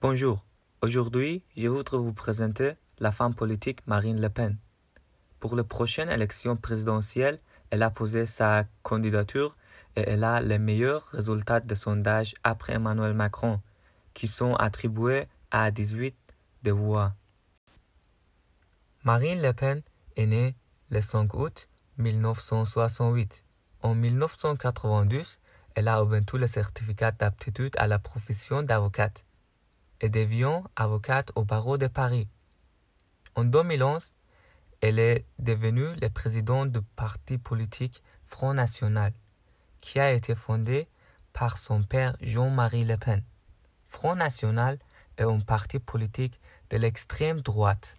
Bonjour, aujourd'hui je voudrais vous présenter la femme politique Marine Le Pen. Pour les prochaines élections présidentielles, elle a posé sa candidature et elle a les meilleurs résultats de sondage après Emmanuel Macron, qui sont attribués à 18 de voix. Marine Le Pen est née le 5 août 1968. En 1992, elle a obtenu le certificat d'aptitude à la profession d'avocate et devient avocate au barreau de Paris. En 2011, elle est devenue le président du parti politique Front National, qui a été fondé par son père Jean-Marie Le Pen. Front National est un parti politique de l'extrême droite.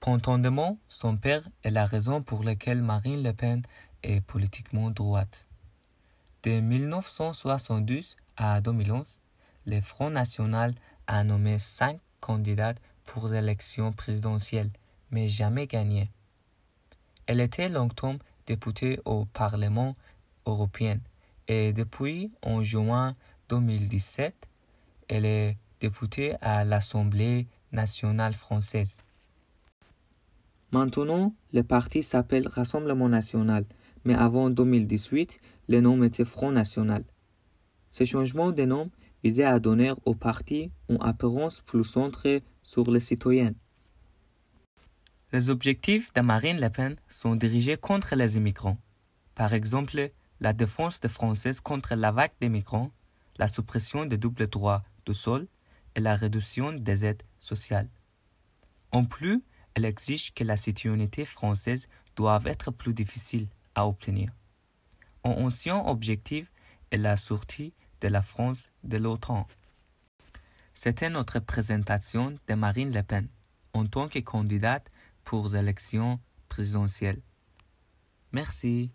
Prétendument, son père est la raison pour laquelle Marine Le Pen est politiquement droite. De 1972 à 2011, le Front National a nommé cinq candidats pour l'élection présidentielle, mais jamais gagné. Elle était longtemps députée au Parlement européen et depuis en juin 2017, elle est députée à l'Assemblée nationale française. Maintenant, le parti s'appelle Rassemblement national, mais avant 2018, le nom était Front national. Ce changement de nom visait à donner au parti une apparence plus centrée sur les citoyens. Les objectifs de Marine Le Pen sont dirigés contre les immigrants. Par exemple, la défense des Français contre la vague des migrants, la suppression des doubles droits de sol et la réduction des aides sociales. En plus, elle exige que la citoyenneté française doive être plus difficile à obtenir. Un ancien objectif est la sortie de la France de l'OTAN. C'était notre présentation de Marine Le Pen en tant que candidate pour l'élection présidentielle. Merci.